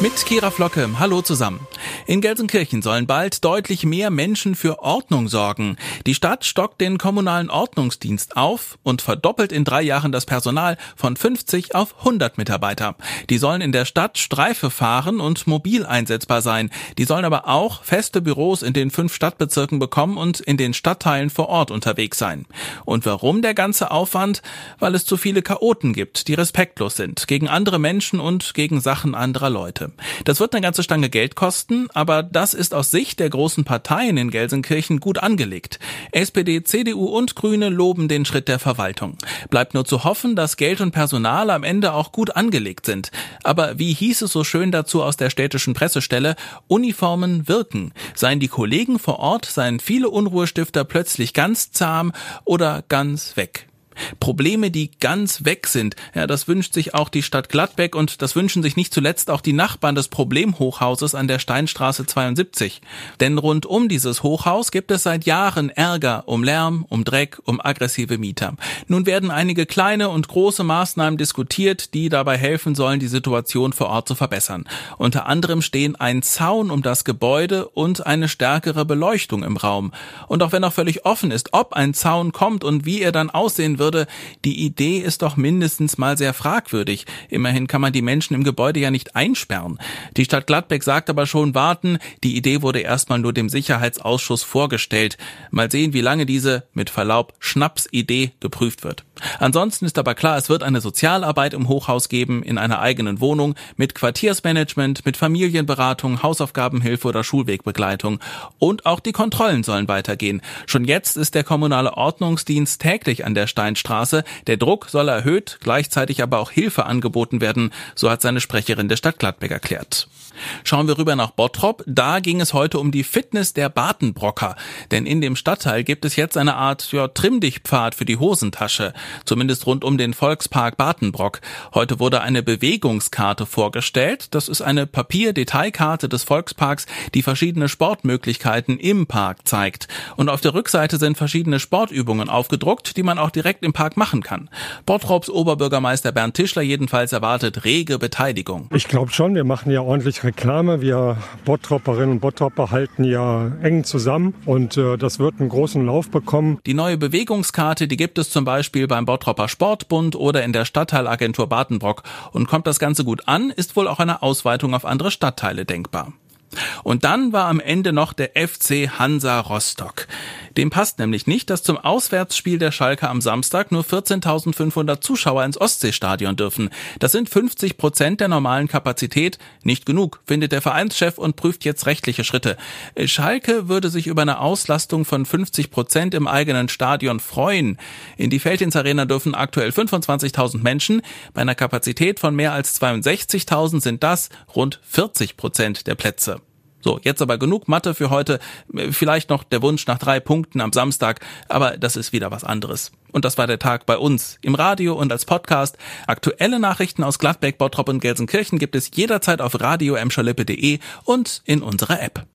Mit Kira Flocke. Hallo zusammen. In Gelsenkirchen sollen bald deutlich mehr Menschen für Ordnung sorgen. Die Stadt stockt den kommunalen Ordnungsdienst auf und verdoppelt in drei Jahren das Personal von 50 auf 100 Mitarbeiter. Die sollen in der Stadt Streife fahren und mobil einsetzbar sein. Die sollen aber auch feste Büros in den fünf Stadtbezirken bekommen und in den Stadtteilen vor Ort unterwegs sein. Und warum der ganze Aufwand? Weil es zu viele Chaoten gibt, die respektlos sind gegen andere Menschen und gegen Sachen anderer Leute. Das wird eine ganze Stange Geld kosten, aber das ist aus Sicht der großen Parteien in Gelsenkirchen gut angelegt. SPD, CDU und Grüne loben den Schritt der Verwaltung. Bleibt nur zu hoffen, dass Geld und Personal am Ende auch gut angelegt sind. Aber wie hieß es so schön dazu aus der städtischen Pressestelle, Uniformen wirken. Seien die Kollegen vor Ort, seien viele Unruhestifter plötzlich ganz zahm oder ganz weg. Probleme, die ganz weg sind. Ja, das wünscht sich auch die Stadt Gladbeck und das wünschen sich nicht zuletzt auch die Nachbarn des Problemhochhauses an der Steinstraße 72. Denn rund um dieses Hochhaus gibt es seit Jahren Ärger um Lärm, um Dreck, um aggressive Mieter. Nun werden einige kleine und große Maßnahmen diskutiert, die dabei helfen sollen, die Situation vor Ort zu verbessern. Unter anderem stehen ein Zaun um das Gebäude und eine stärkere Beleuchtung im Raum. Und auch wenn noch völlig offen ist, ob ein Zaun kommt und wie er dann aussehen wird, würde, die Idee ist doch mindestens mal sehr fragwürdig. Immerhin kann man die Menschen im Gebäude ja nicht einsperren. Die Stadt Gladbeck sagt aber schon warten, die Idee wurde erstmal nur dem Sicherheitsausschuss vorgestellt. Mal sehen, wie lange diese, mit Verlaub, Schnapsidee geprüft wird. Ansonsten ist aber klar, es wird eine Sozialarbeit im Hochhaus geben, in einer eigenen Wohnung, mit Quartiersmanagement, mit Familienberatung, Hausaufgabenhilfe oder Schulwegbegleitung. Und auch die Kontrollen sollen weitergehen. Schon jetzt ist der kommunale Ordnungsdienst täglich an der Steinstraße. Der Druck soll erhöht, gleichzeitig aber auch Hilfe angeboten werden, so hat seine Sprecherin der Stadt Gladbeck erklärt. Schauen wir rüber nach Bottrop. Da ging es heute um die Fitness der Batenbrocker. Denn in dem Stadtteil gibt es jetzt eine Art ja, Trimm-dich-Pfad für die Hosentasche zumindest rund um den Volkspark Batenbrock. Heute wurde eine Bewegungskarte vorgestellt. Das ist eine Papierdetailkarte des Volksparks, die verschiedene Sportmöglichkeiten im Park zeigt. Und auf der Rückseite sind verschiedene Sportübungen aufgedruckt, die man auch direkt im Park machen kann. Bottrops Oberbürgermeister Bernd Tischler jedenfalls erwartet rege Beteiligung. Ich glaube schon, wir machen ja ordentlich Reklame. Wir Bottroperinnen und Bottropper halten ja eng zusammen und äh, das wird einen großen Lauf bekommen. Die neue Bewegungskarte, die gibt es zum Beispiel bei beim Bottropper Sportbund oder in der Stadtteilagentur Badenbrock. Und kommt das Ganze gut an, ist wohl auch eine Ausweitung auf andere Stadtteile denkbar. Und dann war am Ende noch der FC Hansa Rostock. Dem passt nämlich nicht, dass zum Auswärtsspiel der Schalke am Samstag nur 14.500 Zuschauer ins Ostseestadion dürfen. Das sind 50 Prozent der normalen Kapazität. Nicht genug, findet der Vereinschef und prüft jetzt rechtliche Schritte. Schalke würde sich über eine Auslastung von 50 Prozent im eigenen Stadion freuen. In die Feldins Arena dürfen aktuell 25.000 Menschen. Bei einer Kapazität von mehr als 62.000 sind das rund 40 Prozent der Plätze. So, jetzt aber genug Mathe für heute. Vielleicht noch der Wunsch nach drei Punkten am Samstag, aber das ist wieder was anderes. Und das war der Tag bei uns im Radio und als Podcast. Aktuelle Nachrichten aus Gladbeck, Bottrop und Gelsenkirchen gibt es jederzeit auf radio und in unserer App.